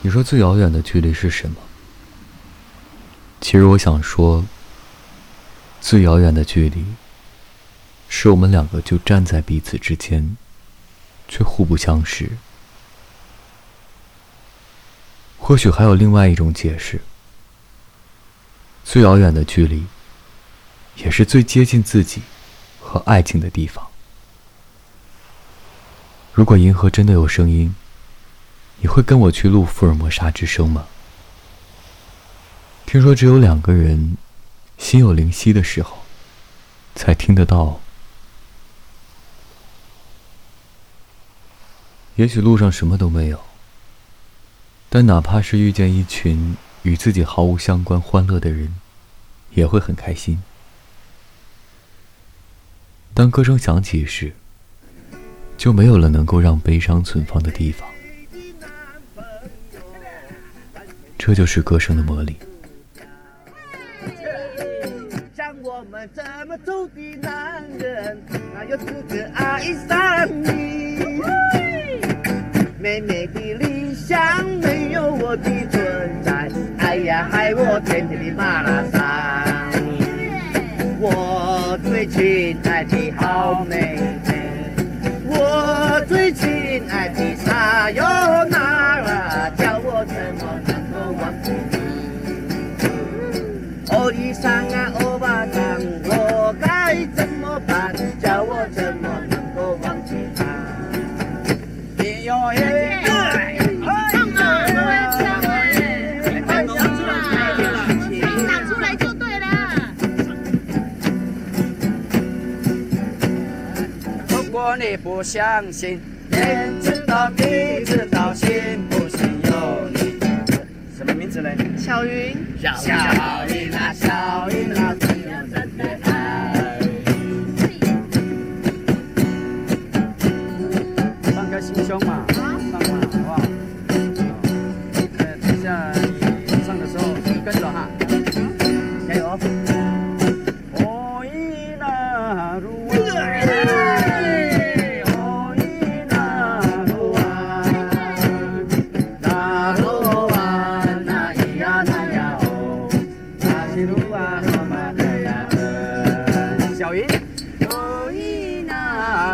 你说最遥远的距离是什么？其实我想说，最遥远的距离，是我们两个就站在彼此之间，却互不相识。或许还有另外一种解释：最遥远的距离，也是最接近自己和爱情的地方。如果银河真的有声音，你会跟我去录福尔摩沙之声吗？听说只有两个人心有灵犀的时候，才听得到。也许路上什么都没有，但哪怕是遇见一群与自己毫无相关欢乐的人，也会很开心。当歌声响起时，就没有了能够让悲伤存放的地方。这就是歌声的魔力。像我们这么丑的男人，哪有资格爱上你？美美的理想没有我的存在，哎呀，害我天天的马拉松。我最亲爱的好妹果你不相信，天知道，地知道，信不信由你。什么名字呢？小云，小云啊，小云啊，怎样真的爱？放开心胸嘛，放嘛，好不好？呃，等下你唱的时候跟着哈，加油！哦伊那鲁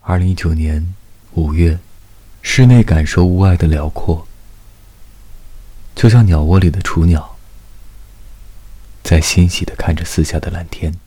二零一九年五月，室内感受屋外的辽阔，就像鸟窝里的雏鸟，在欣喜的看着四下的蓝天。